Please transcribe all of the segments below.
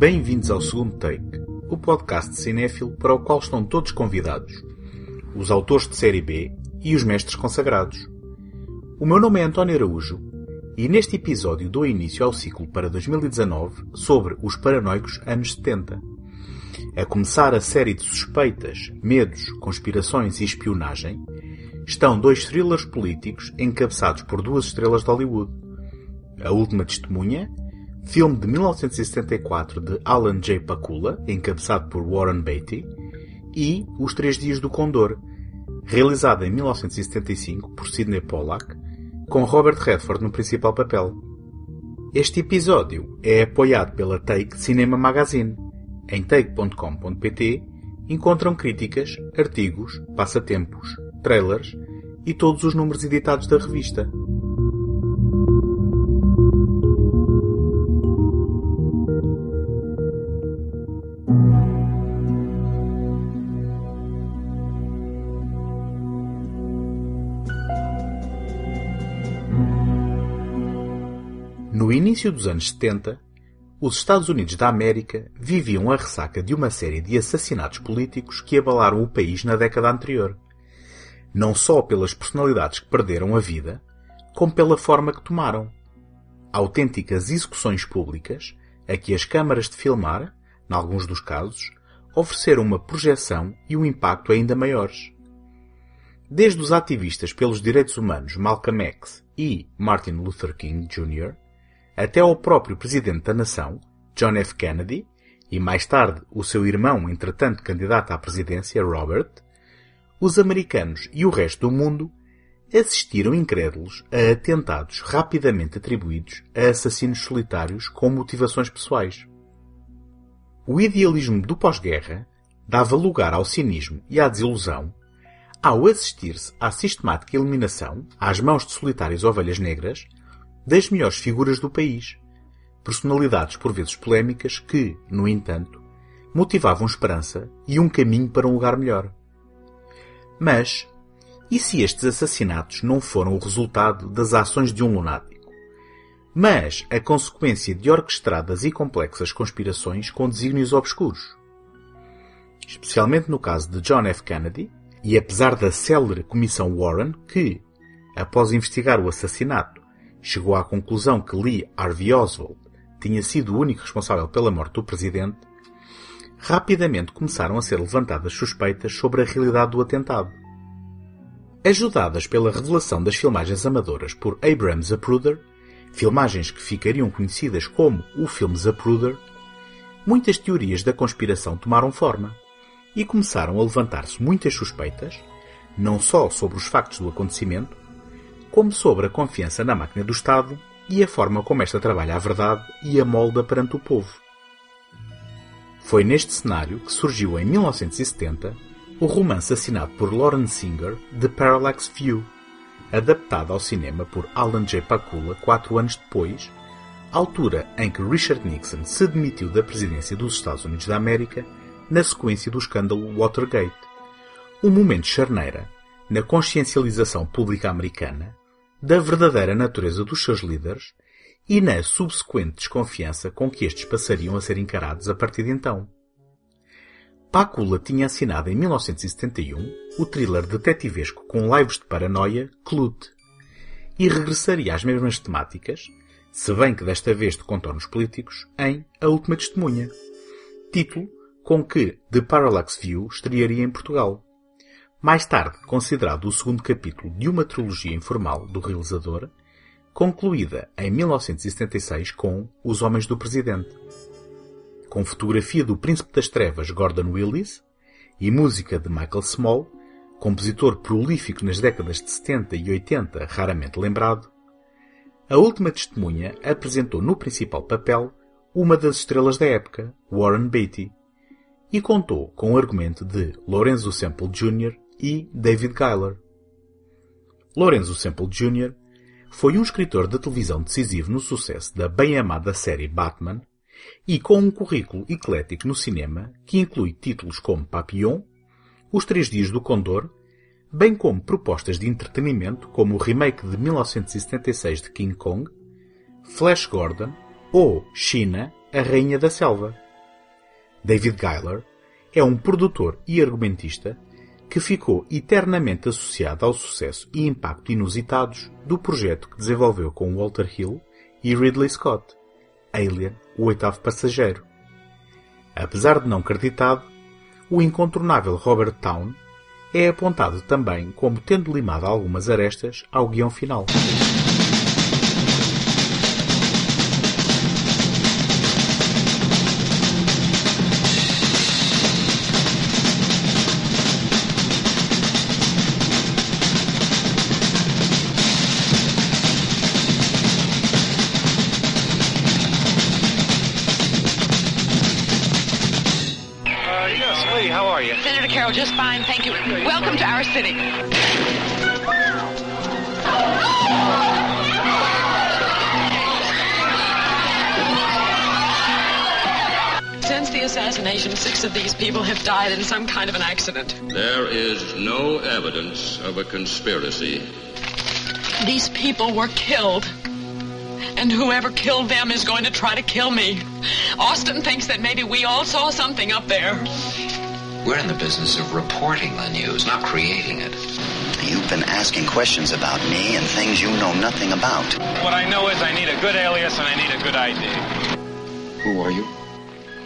Bem-vindos ao segundo take, o podcast cinéfilo para o qual estão todos convidados, os autores de série B e os mestres consagrados. O meu nome é António Araújo e neste episódio dou início ao ciclo para 2019 sobre os paranoicos anos 70. A começar a série de suspeitas, medos, conspirações e espionagem, estão dois thrillers políticos encabeçados por duas estrelas de Hollywood. A Última Testemunha, filme de 1974 de Alan J. Pakula, encabeçado por Warren Beatty, e Os Três Dias do Condor, realizado em 1975 por Sidney Pollack, com Robert Redford no principal papel. Este episódio é apoiado pela Take Cinema Magazine. Em take.com.pt encontram críticas, artigos, passatempos, trailers e todos os números editados da revista. Início dos anos 70, os Estados Unidos da América viviam a ressaca de uma série de assassinatos políticos que abalaram o país na década anterior. Não só pelas personalidades que perderam a vida, como pela forma que tomaram. Autênticas execuções públicas a que as câmaras de filmar, em alguns dos casos, ofereceram uma projeção e um impacto ainda maiores. Desde os ativistas pelos direitos humanos Malcolm X e Martin Luther King Jr., até ao próprio presidente da nação, John F. Kennedy, e mais tarde o seu irmão, entretanto candidato à presidência, Robert, os americanos e o resto do mundo assistiram incrédulos a atentados rapidamente atribuídos a assassinos solitários com motivações pessoais. O idealismo do pós-guerra dava lugar ao cinismo e à desilusão ao assistir-se à sistemática eliminação, às mãos de solitárias ovelhas negras, das melhores figuras do país, personalidades por vezes polémicas que, no entanto, motivavam esperança e um caminho para um lugar melhor. Mas, e se estes assassinatos não foram o resultado das ações de um lunático, mas a consequência de orquestradas e complexas conspirações com desígnios obscuros? Especialmente no caso de John F. Kennedy, e apesar da célere Comissão Warren, que, após investigar o assassinato, chegou à conclusão que Lee Harvey Oswald tinha sido o único responsável pela morte do presidente, rapidamente começaram a ser levantadas suspeitas sobre a realidade do atentado. Ajudadas pela revelação das filmagens amadoras por Abraham Zapruder, filmagens que ficariam conhecidas como o filme Zapruder, muitas teorias da conspiração tomaram forma e começaram a levantar-se muitas suspeitas, não só sobre os factos do acontecimento, como sobre a confiança na máquina do Estado e a forma como esta trabalha a verdade e a molda perante o povo. Foi neste cenário que surgiu em 1970 o romance assinado por Lawrence Singer The Parallax View, adaptado ao cinema por Alan J. Pakula quatro anos depois, altura em que Richard Nixon se demitiu da presidência dos Estados Unidos da América na sequência do escândalo Watergate. Um momento charneira na consciencialização pública americana da verdadeira natureza dos seus líderes e na subsequente desconfiança com que estes passariam a ser encarados a partir de então. Pácula tinha assinado em 1971 o thriller detetivesco com lives de paranoia Clute e regressaria às mesmas temáticas, se bem que desta vez de contornos políticos, em A Última Testemunha, título com que The Parallax View estrearia em Portugal. Mais tarde considerado o segundo capítulo de uma trilogia informal do realizador, concluída em 1976 com Os Homens do Presidente. Com fotografia do Príncipe das Trevas Gordon Willis e música de Michael Small, compositor prolífico nas décadas de 70 e 80 raramente lembrado, a última testemunha apresentou no principal papel uma das estrelas da época, Warren Beatty, e contou com o argumento de Lorenzo Semple Jr. e David Giler. Lorenzo Semple Jr. foi um escritor de televisão decisivo no sucesso da bem-amada série Batman e com um currículo eclético no cinema que inclui títulos como Papillon, Os Três Dias do Condor, bem como propostas de entretenimento como o remake de 1976 de King Kong, Flash Gordon ou China, a Rainha da Selva. David Geiler, é um produtor e argumentista que ficou eternamente associado ao sucesso e impacto inusitados do projeto que desenvolveu com Walter Hill e Ridley Scott, Alien, o oitavo passageiro. Apesar de não creditado, o incontornável Robert Town é apontado também como tendo limado algumas arestas ao guião final. Since the assassination, six of these people have died in some kind of an accident. There is no evidence of a conspiracy. These people were killed. And whoever killed them is going to try to kill me. Austin thinks that maybe we all saw something up there. We're in the business of reporting the news, not creating it. You've been asking questions about me and things you know nothing about. What I know is I need a good alias and I need a good ID. Who are you?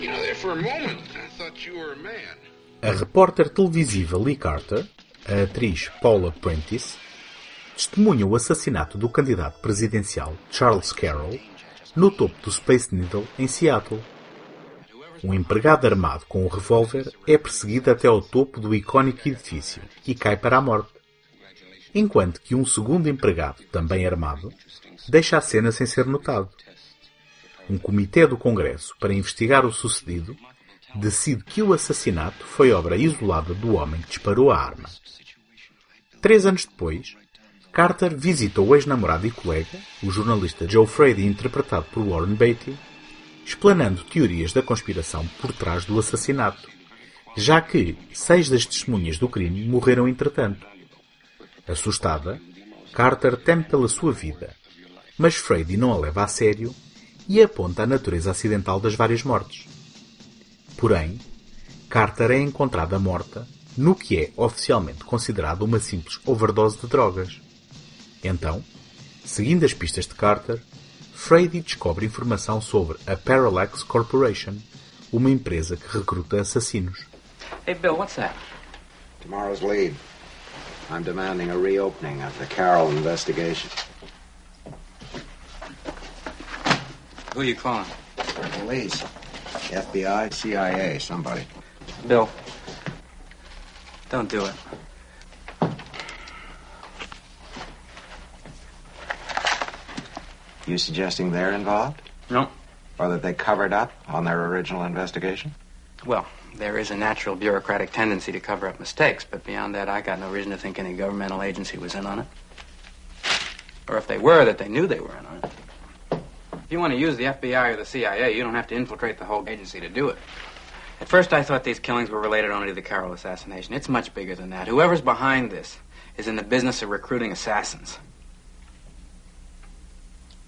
You know, there for a moment, I thought you were a man. A repórter televisiva Lee Carter, a atriz Paula Prentice, testemunha o assassinato do candidato presidencial Charles Carroll no topo do Space Needle em Seattle. Um empregado armado com um revólver é perseguido até ao topo do icónico edifício e cai para a morte. Enquanto que um segundo empregado, também armado, deixa a cena sem ser notado. Um comitê do Congresso para investigar o sucedido decide que o assassinato foi obra isolada do homem que disparou a arma. Três anos depois, Carter visita o ex-namorado e colega, o jornalista Joe Frady, interpretado por Warren Beatty, explanando teorias da conspiração por trás do assassinato, já que seis das testemunhas do crime morreram entretanto. Assustada, Carter teme pela sua vida, mas Frady não a leva a sério e aponta a natureza acidental das várias mortes. Porém, Carter é encontrada morta no que é oficialmente considerado uma simples overdose de drogas. Então, seguindo as pistas de Carter, Frady descobre informação sobre a Parallax Corporation, uma empresa que recruta assassinos. Hey, Bill, what's that? Tomorrow's lead. I'm demanding a reopening of the Carroll investigation. Who are you calling? Police. FBI, CIA, somebody. Bill. Don't do it. You suggesting they're involved? No. Or that they covered up on their original investigation? Well, there is a natural bureaucratic tendency to cover up mistakes, but beyond that, I got no reason to think any governmental agency was in on it. Or if they were, that they knew they were in on it. If you want to use the FBI or the CIA, you don't have to infiltrate the whole agency to do it. At first, I thought these killings were related only to the Carroll assassination. It's much bigger than that. Whoever's behind this is in the business of recruiting assassins.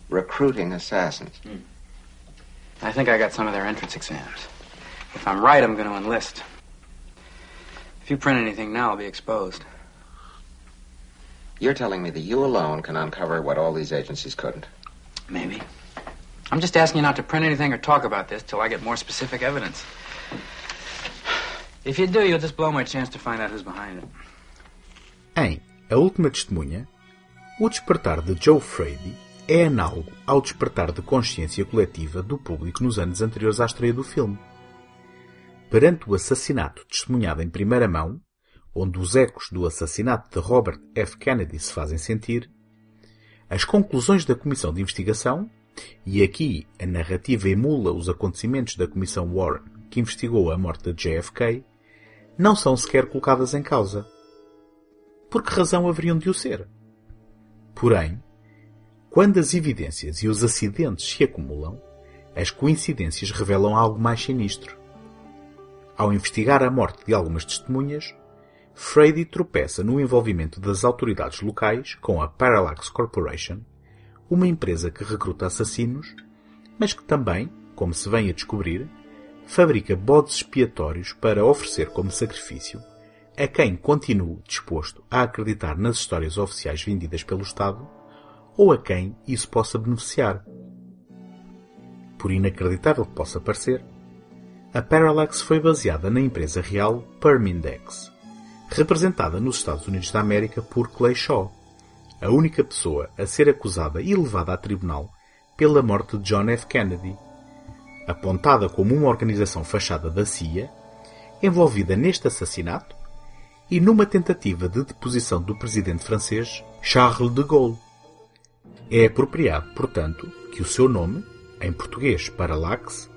Recruiting assassins. Hmm. I think I got some of their entrance exams. If I'm right, I'm going to enlist. If you print anything now, I'll be exposed. You're telling me that you alone can uncover what all these agencies couldn't? Maybe. I'm just asking you not to print anything or talk about this till I get more specific evidence. If you do, you'll just blow my chance to find out who's behind it. Em A Última Testemunha, o despertar de Joe Frady é análogo ao despertar de consciência coletiva do público nos anos anteriores à estreia do filme. Perante o assassinato testemunhado em primeira mão, onde os ecos do assassinato de Robert F. Kennedy se fazem sentir, as conclusões da Comissão de Investigação, e aqui a narrativa emula os acontecimentos da Comissão Warren que investigou a morte de JFK, não são sequer colocadas em causa. Por que razão haveriam de o ser? Porém, quando as evidências e os acidentes se acumulam, as coincidências revelam algo mais sinistro. Ao investigar a morte de algumas testemunhas, Frady tropeça no envolvimento das autoridades locais com a Parallax Corporation, uma empresa que recruta assassinos, mas que também, como se vem a descobrir, fabrica bodes expiatórios para oferecer como sacrifício a quem continue disposto a acreditar nas histórias oficiais vendidas pelo Estado ou a quem isso possa beneficiar. Por inacreditável que possa parecer, a Parallax foi baseada na empresa real Permindex, representada nos Estados Unidos da América por Clay Shaw, a única pessoa a ser acusada e levada a tribunal pela morte de John F. Kennedy, apontada como uma organização fachada da CIA, envolvida neste assassinato e numa tentativa de deposição do presidente francês Charles de Gaulle. É apropriado, portanto, que o seu nome, em português parallax,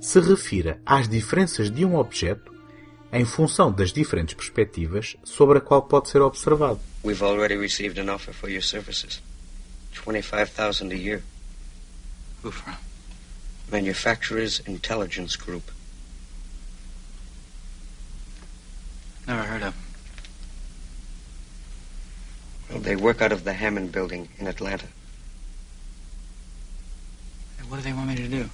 se refira às diferenças de um objeto em função das diferentes perspectivas sobre a qual pode ser observado. We've already received an offer for your services. 25,000 a year. Who from? Manufacturers Intelligence Group. Never heard of 'em. Well, they work out of the Hammond building in Atlanta. Hey, What do they want me to do?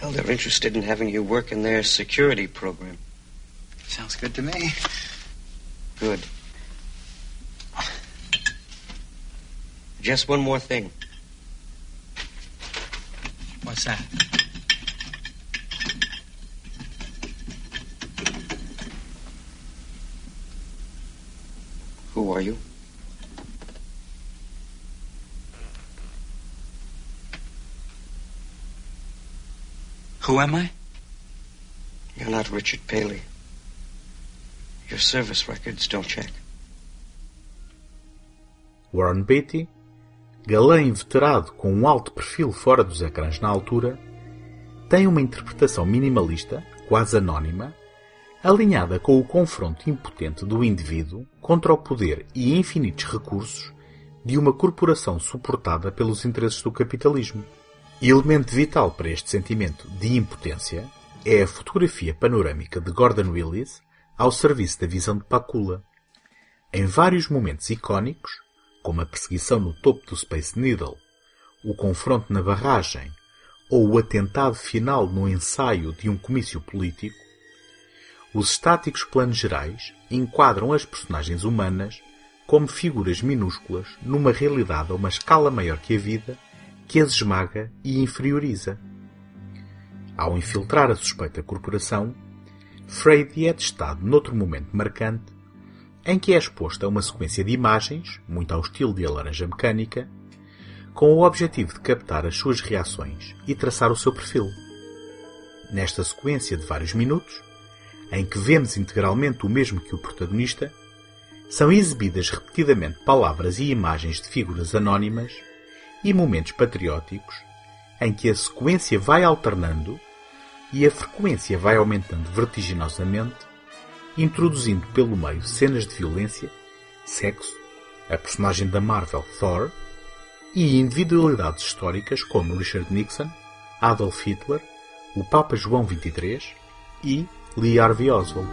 Well, they're interested in having you work in their security program. Sounds good to me. Good. Just one more thing. What's that? Who are you? Who am I? You're not Richard Paley. Your service records don't check. Warren Beatty, galã inveterado com um alto perfil fora dos ecrãs na altura, tem uma interpretação minimalista, quase anónima, alinhada com o confronto impotente do indivíduo contra o poder e infinitos recursos de uma corporação suportada pelos interesses do capitalismo. Elemento vital para este sentimento de impotência é a fotografia panorâmica de Gordon Willis ao serviço da visão de Pakula. Em vários momentos icónicos, como a perseguição no topo do Space Needle, o confronto na barragem ou o atentado final no ensaio de um comício político, os estáticos planos gerais enquadram as personagens humanas como figuras minúsculas numa realidade a uma escala maior que a vida que as esmaga e inferioriza. Ao infiltrar a suspeita corporação, Frady é testado noutro momento marcante em que é exposto a uma sequência de imagens, muito ao estilo de A Laranja Mecânica, com o objetivo de captar as suas reações e traçar o seu perfil. Nesta sequência de vários minutos, em que vemos integralmente o mesmo que o protagonista, são exibidas repetidamente palavras e imagens de figuras anónimas e momentos patrióticos em que a sequência vai alternando e a frequência vai aumentando vertiginosamente, introduzindo pelo meio cenas de violência, sexo, a personagem da Marvel Thor e individualidades históricas como Richard Nixon, Adolf Hitler, o Papa João XXIII e Lee Harvey Oswald.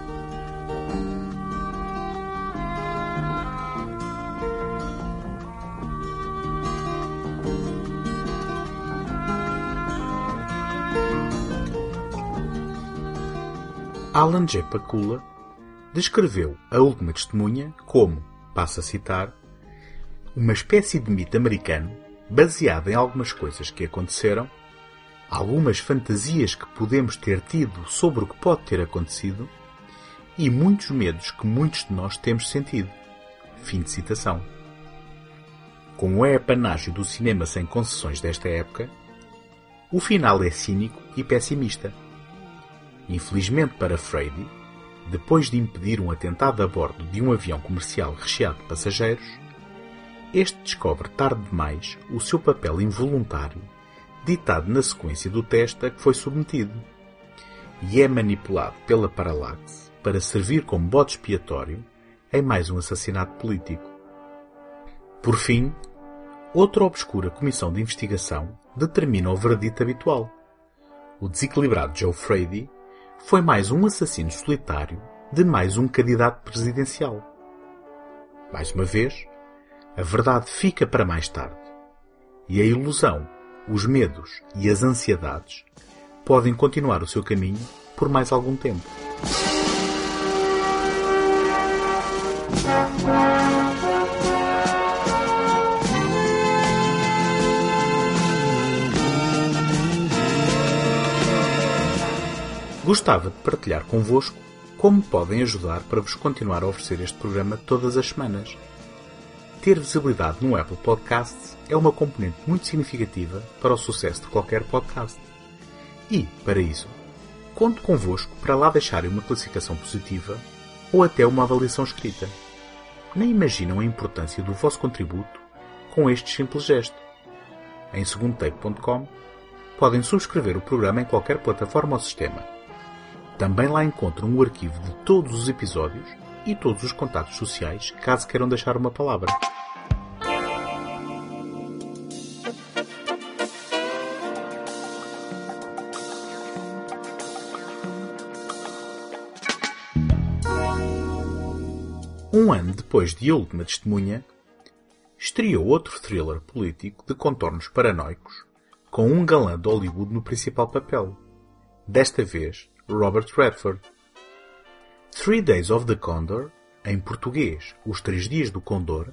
Alan J. Pakula descreveu a última testemunha como, passo a citar, uma espécie de mito americano baseado em algumas coisas que aconteceram, algumas fantasias que podemos ter tido sobre o que pode ter acontecido e muitos medos que muitos de nós temos sentido. Fim de citação. Como é apanágio do cinema sem concessões desta época, o final é cínico e pessimista. Infelizmente para Frady, depois de impedir um atentado a bordo de um avião comercial recheado de passageiros, este descobre tarde demais o seu papel involuntário, ditado na sequência do teste a que foi submetido, e é manipulado pela Parallax para servir como bode expiatório em mais um assassinato político. Por fim, outra obscura comissão de investigação determina o veredito habitual. O desequilibrado Joe Frady foi mais um assassino solitário de mais um candidato presidencial. Mais uma vez, a verdade fica para mais tarde. E a ilusão, os medos e as ansiedades podem continuar o seu caminho por mais algum tempo. Gostava de partilhar convosco como podem ajudar para vos continuar a oferecer este programa todas as semanas. Ter visibilidade no Apple Podcasts é uma componente muito significativa para o sucesso de qualquer podcast. E, para isso, conto convosco para lá deixarem uma classificação positiva ou até uma avaliação escrita. Nem imaginam a importância do vosso contributo com este simples gesto. Em segundotake.com podem subscrever o programa em qualquer plataforma ou sistema também lá encontram o arquivo de todos os episódios e todos os contatos sociais, caso queiram deixar uma palavra. Um ano depois de A Última Testemunha, estreou outro thriller político de contornos paranoicos, com um galã de Hollywood no principal papel. Desta vez, Robert Redford. Three Days of the Condor, em português Os Três Dias do Condor,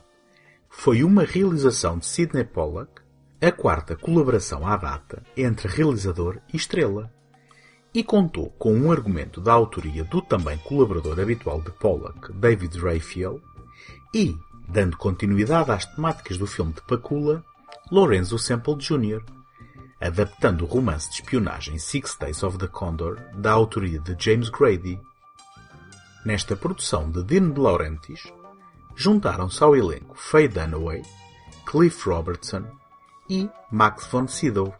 foi uma realização de Sidney Pollack, a quarta colaboração à data entre realizador e estrela, e contou com um argumento da autoria do também colaborador habitual de Pollack, David Raphael, e, dando continuidade às temáticas do filme de Pacula, Lorenzo Semple Jr., adaptando o romance de espionagem Six Days of the Condor, da autoria de James Grady. Nesta produção de Dean de Laurentiis, juntaram-se ao elenco Faye Dunaway, Cliff Robertson e Max von Sydow,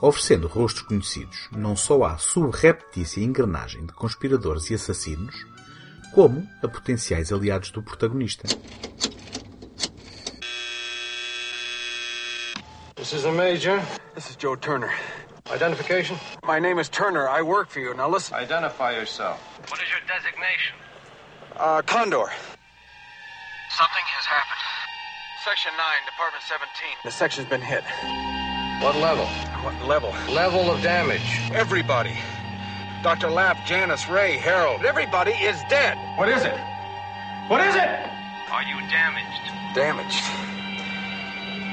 oferecendo rostos conhecidos não só à subreptícia engrenagem de conspiradores e assassinos, como a potenciais aliados do protagonista. This is a major. This is Joe Turner. Identification? My name is Turner. I work for you. Now listen. Identify yourself. What is your designation? Uh, Condor. Something has happened. Section 9, Department 17. The section's been hit. What level? What level? Level of damage. Everybody. Dr. Lapp, Janice, Ray, Harold. Everybody is dead. What is it? What is it? Are you damaged? Damaged?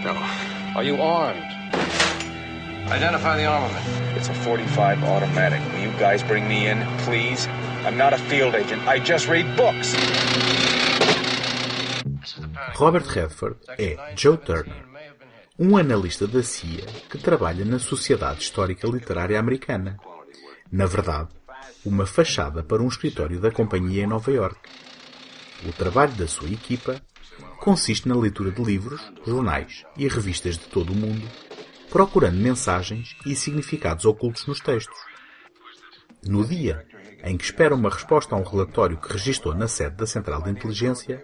No. Are you armed? Identify the armament. It's a 45 automatic. Will you guys bring me in, please? I'm not a field agent. I just read books. Robert Redford é Joe Turner, um analista da CIA que trabalha na Sociedade Histórica Literária Americana. Na verdade, uma fachada para um escritório da companhia em Nova York. O trabalho da sua equipa consiste na leitura de livros, jornais e revistas de todo o mundo, procurando mensagens e significados ocultos nos textos. No dia em que espera uma resposta a um relatório que registrou na sede da Central de Inteligência,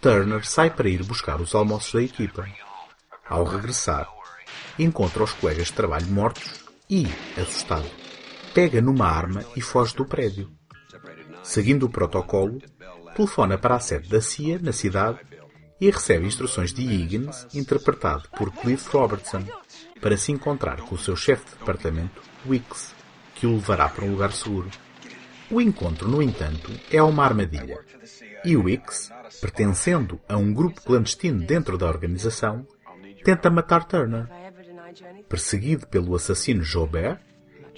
Turner sai para ir buscar os almoços da equipa. Ao regressar, encontra os colegas de trabalho mortos e, assustado, pega numa arma e foge do prédio. Seguindo o protocolo, telefona para a sede da CIA na cidade e recebe instruções de Higgins, interpretado por Cliff Robertson, para se encontrar com o seu chefe de departamento, Wicks, que o levará para um lugar seguro. O encontro, no entanto, é uma armadilha, e Wicks, pertencendo a um grupo clandestino dentro da organização, tenta matar Turner. Perseguido pelo assassino Jobert,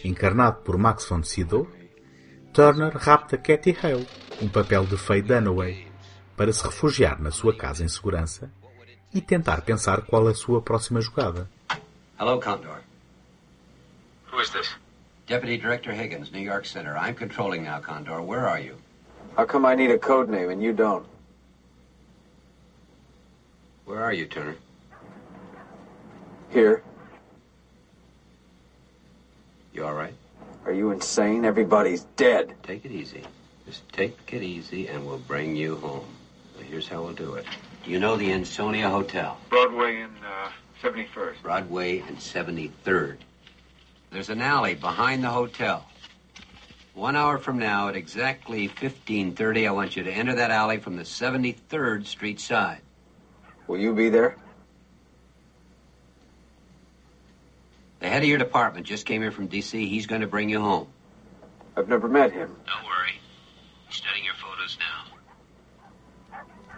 encarnado por Max von Sydow, Turner rapta Kathy Hale, um papel de Faye Dunaway, para se refugiar na sua casa em segurança e tentar pensar qual a sua próxima jogada. Hello, Condor. Who is this? Deputy Director Higgins, New York Center. I'm controlling now, Condor. Where are you? How come I need a code name and you don't? Where are you, Turner? Here. You all right? Are you insane? Everybody's dead. Take it easy. Just take it easy and we'll bring you home. Now, here's how we'll do it. You know the Ansonia Hotel? Broadway and uh, 71st. Broadway and 73rd. There's an alley behind the hotel. One hour from now, at exactly 15.30, I want you to enter that alley from the 73rd Street side. Will you be there? The head of your department just came here from D.C. He's going to bring you home. I've never met him. Don't worry.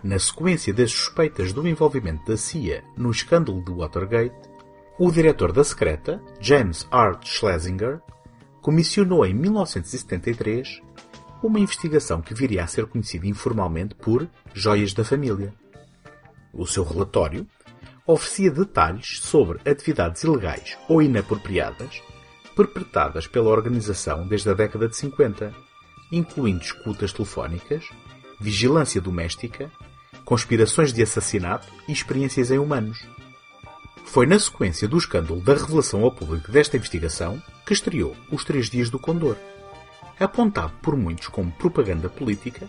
Na sequência das suspeitas do envolvimento da CIA no escândalo de Watergate, o diretor da secreta, James R. Schlesinger, comissionou em 1973 uma investigação que viria a ser conhecida informalmente por Joias da Família. O seu relatório oferecia detalhes sobre atividades ilegais ou inapropriadas perpetradas pela organização desde a década de 50, incluindo escutas telefónicas, vigilância doméstica, conspirações de assassinato e experiências em humanos. Foi na sequência do escândalo da revelação ao público desta investigação que estreou Os Três Dias do Condor, apontado por muitos como propaganda política,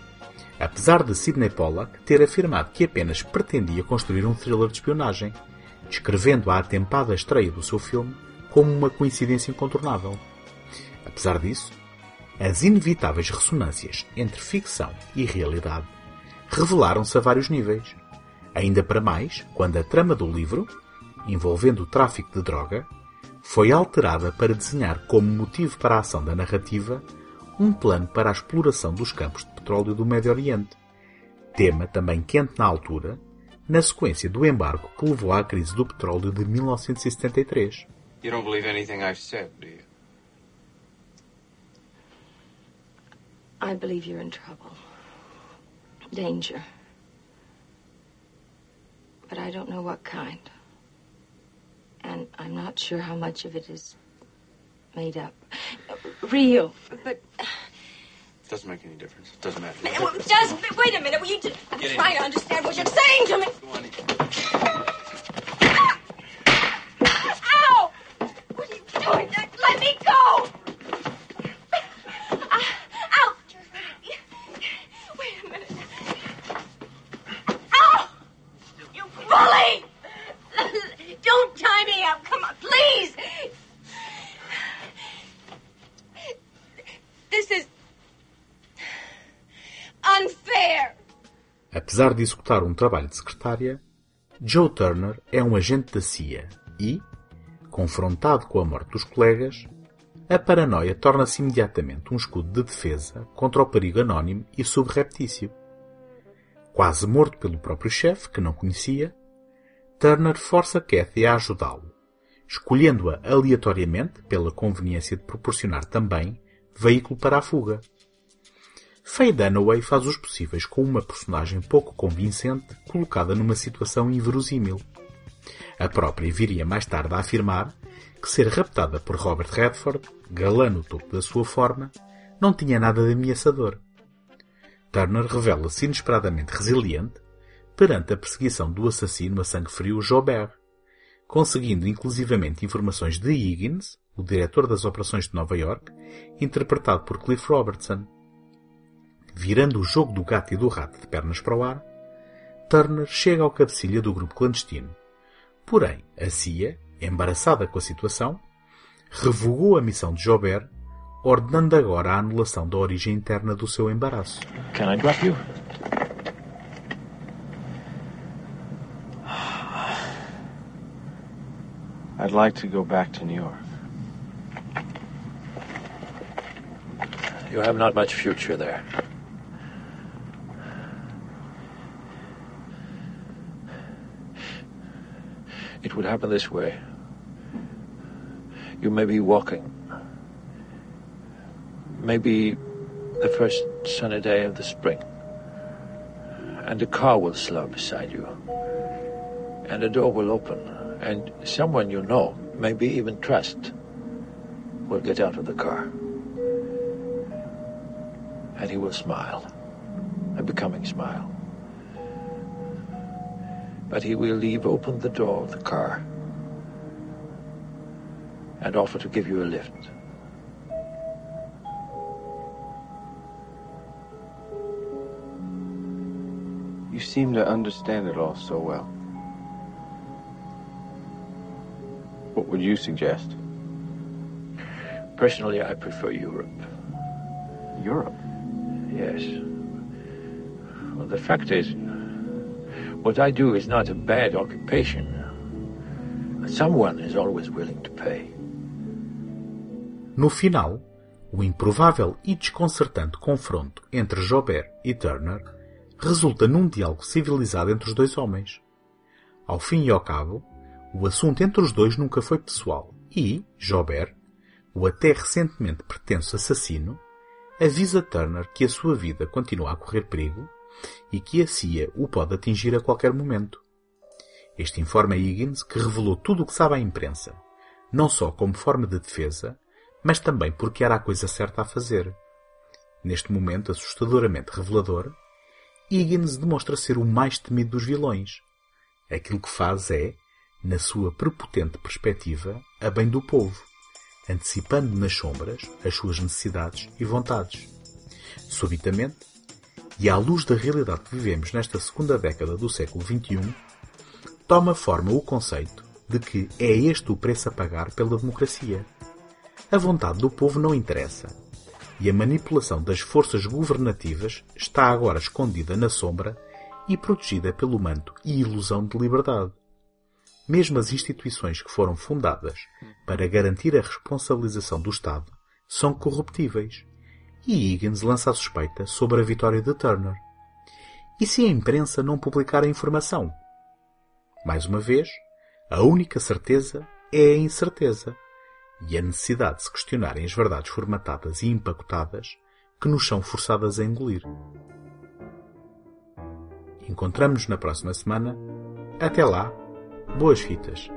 apesar de Sidney Pollack ter afirmado que apenas pretendia construir um thriller de espionagem, descrevendo a atempada estreia do seu filme como uma coincidência incontornável. Apesar disso, as inevitáveis ressonâncias entre ficção e realidade revelaram-se a vários níveis. Ainda para mais quando a trama do livro, envolvendo o tráfico de droga, foi alterada para desenhar como motivo para a ação da narrativa um plano para a exploração dos campos de petróleo do Médio Oriente, tema também quente na altura, na sequência do embargo que levou à crise do petróleo de 1973. You don't believe anything I've said, do you? I believe you're in trouble. Danger. But I don't know what kind. And I'm not sure how much of it is made up. Real. But. It doesn't make any difference. It doesn't matter. Does. Wait a minute. Will you just, I'm Get trying here. to understand what you're saying to me. Apesar de executar um trabalho de secretária, Joe Turner é um agente da CIA e, confrontado com a morte dos colegas, a paranoia torna-se imediatamente um escudo de defesa contra o perigo anónimo e subreptício. Quase morto pelo próprio chefe, que não conhecia, Turner força Kathy a ajudá-lo, escolhendo-a aleatoriamente pela conveniência de proporcionar também veículo para a fuga. Faye Dunaway faz os possíveis com uma personagem pouco convincente colocada numa situação inverosímil. A própria viria mais tarde a afirmar que ser raptada por Robert Redford, galã no topo da sua forma, não tinha nada de ameaçador. Turner revela-se inesperadamente resiliente perante a perseguição do assassino a sangue frio Jobert, conseguindo inclusivamente informações de Higgins, o diretor das operações de Nova York, interpretado por Cliff Robertson. Virando o jogo do gato e do rato de pernas para o ar, Turner chega ao cabecilha do grupo clandestino. Porém, a CIA, embaraçada com a situação, revogou a missão de Jobert, ordenando agora a anulação da origem interna do seu embaraço. Can I drop you? I'd like to go back to New York. You have not much future there. Would happen this way. You may be walking. Maybe the first sunny day of the spring. And a car will slow beside you. And a door will open. And someone you know, maybe even trust, will get out of the car. And he will smile. A becoming smile. But he will leave open the door of the car and offer to give you a lift. You seem to understand it all so well. What would you suggest? Personally, I prefer Europe. Europe? Yes. Well, the fact is, what I do is not a bad occupation. Someone is always willing to pay. No final, o improvável e desconcertante confronto entre Jobert e Turner resulta num diálogo civilizado entre os dois homens. Ao fim e ao cabo, o assunto entre os dois nunca foi pessoal e Jobert, o até recentemente pretenso assassino, avisa Turner que a sua vida continua a correr perigo e que a CIA o pode atingir a qualquer momento. Este informa Higgins que revelou tudo o que sabe à imprensa, não só como forma de defesa, mas também porque era a coisa certa a fazer. Neste momento assustadoramente revelador, Higgins demonstra ser o mais temido dos vilões. Aquilo que faz é, na sua prepotente perspectiva, a bem do povo, antecipando nas sombras as suas necessidades e vontades. Subitamente, e à luz da realidade que vivemos nesta segunda década do século XXI, toma forma o conceito de que é este o preço a pagar pela democracia. A vontade do povo não interessa, e a manipulação das forças governativas está agora escondida na sombra e protegida pelo manto e ilusão de liberdade. Mesmo as instituições que foram fundadas para garantir a responsabilização do Estado são corruptíveis. E Higgins lança a suspeita sobre a vitória de Turner. E se a imprensa não publicar a informação? Mais uma vez, a única certeza é a incerteza e a necessidade de se questionarem as verdades formatadas e empacotadas que nos são forçadas a engolir. Encontramos-nos na próxima semana. Até lá, boas fitas!